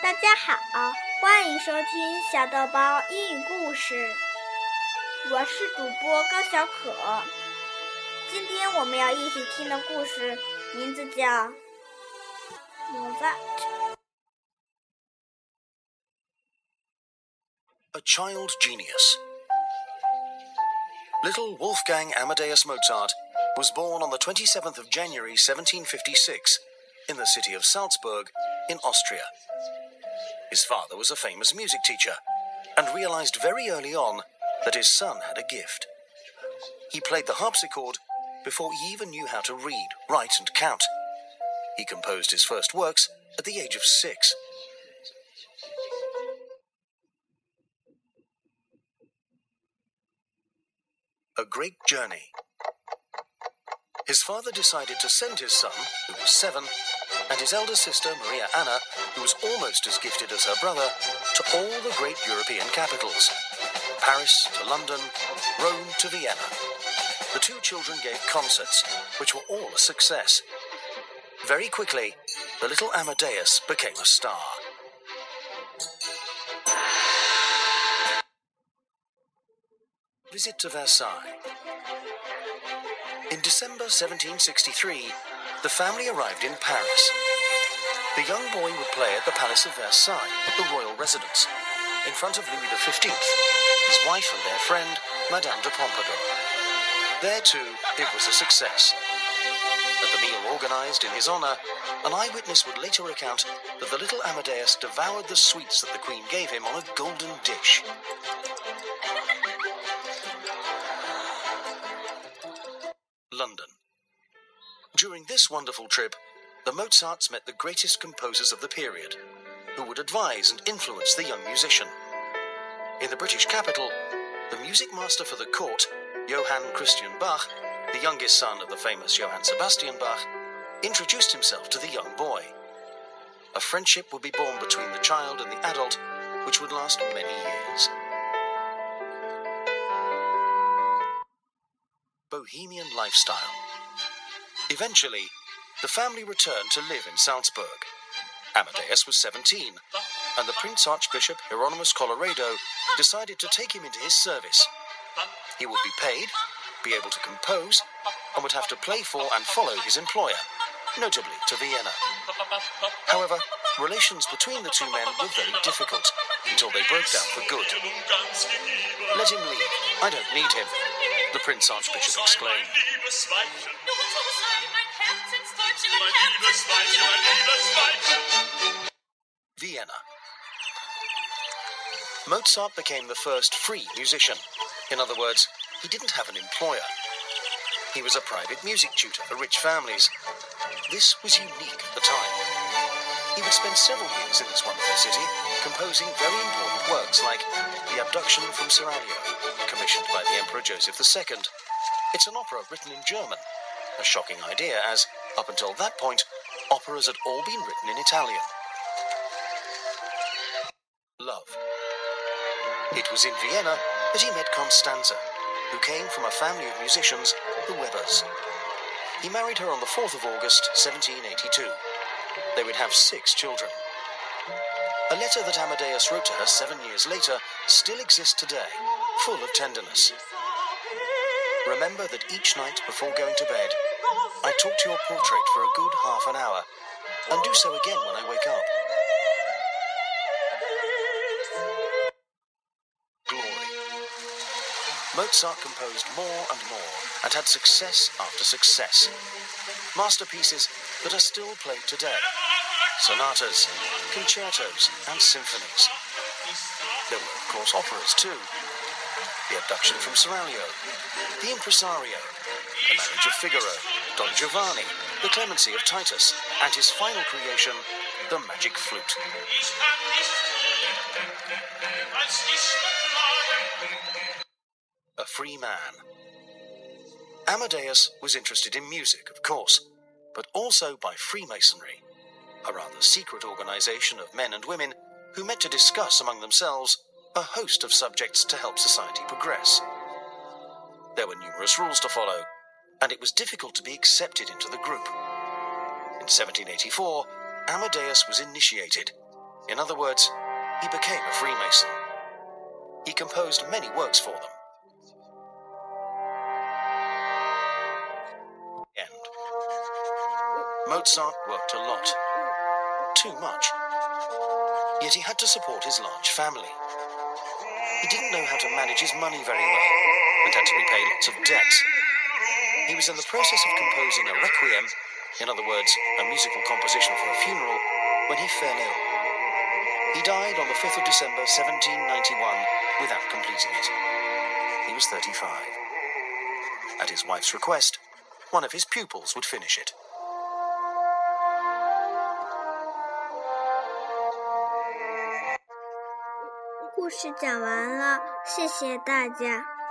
大家好，欢迎收听小豆包英语故事。我是主播高小可。今天我们要一起听的故事名字叫《Mozart》。A Child Genius. Little Wolfgang Amadeus Mozart was born on the 27th of January 1756 in the city of Salzburg in Austria. His father was a famous music teacher and realized very early on that his son had a gift. He played the harpsichord before he even knew how to read, write, and count. He composed his first works at the age of six. A Great Journey. His father decided to send his son, who was seven, and his elder sister, Maria Anna, who was almost as gifted as her brother, to all the great European capitals Paris to London, Rome to Vienna. The two children gave concerts, which were all a success. Very quickly, the little Amadeus became a star. Visit to Versailles. In December 1763, the family arrived in Paris. The young boy would play at the Palace of Versailles, the royal residence, in front of Louis XV, his wife and their friend, Madame de Pompadour. There, too, it was a success. At the meal organized in his honor, an eyewitness would later recount that the little Amadeus devoured the sweets that the Queen gave him on a golden dish. During this wonderful trip, the Mozarts met the greatest composers of the period, who would advise and influence the young musician. In the British capital, the music master for the court, Johann Christian Bach, the youngest son of the famous Johann Sebastian Bach, introduced himself to the young boy. A friendship would be born between the child and the adult, which would last many years. Bohemian lifestyle. Eventually, the family returned to live in Salzburg. Amadeus was 17, and the Prince Archbishop Hieronymus Colloredo decided to take him into his service. He would be paid, be able to compose, and would have to play for and follow his employer, notably to Vienna. However, relations between the two men were very difficult until they broke down for good. Let him leave. I don't need him, the Prince Archbishop exclaimed. Vienna. Mozart became the first free musician. In other words, he didn't have an employer. He was a private music tutor for rich families. This was unique at the time. He would spend several years in this wonderful city, composing very important works like The Abduction from Seraglio, commissioned by the Emperor Joseph II. It's an opera written in German, a shocking idea as, up until that point, operas had all been written in Italian. Love. It was in Vienna that he met Constanza, who came from a family of musicians, the Webers. He married her on the 4th of August, 1782. They would have six children. A letter that Amadeus wrote to her seven years later still exists today, full of tenderness. Remember that each night before going to bed, I talk to your portrait for a good half an hour, and do so again when I wake up. Glory. Mozart composed more and more and had success after success. Masterpieces that are still played today. Sonatas, concertos, and symphonies. There were, of course, operas too. The Abduction from Seraglio, The Impresario, The Marriage of Figaro, Don Giovanni, The Clemency of Titus, and his final creation, The Magic Flute. A free man. Amadeus was interested in music, of course, but also by Freemasonry, a rather secret organization of men and women who met to discuss among themselves a host of subjects to help society progress. There were numerous rules to follow, and it was difficult to be accepted into the group. In 1784, Amadeus was initiated, In other words, he became a Freemason. He composed many works for them. Mozart worked a lot. Too much. Yet he had to support his large family. He didn't know how to manage his money very well and had to repay lots of debts. He was in the process of composing a requiem, in other words, a musical composition for a funeral, when he fell ill. He died on the 5th of December 1791 without completing it. He was 35. At his wife's request, one of his pupils would finish it. 故事讲完了，谢谢大家。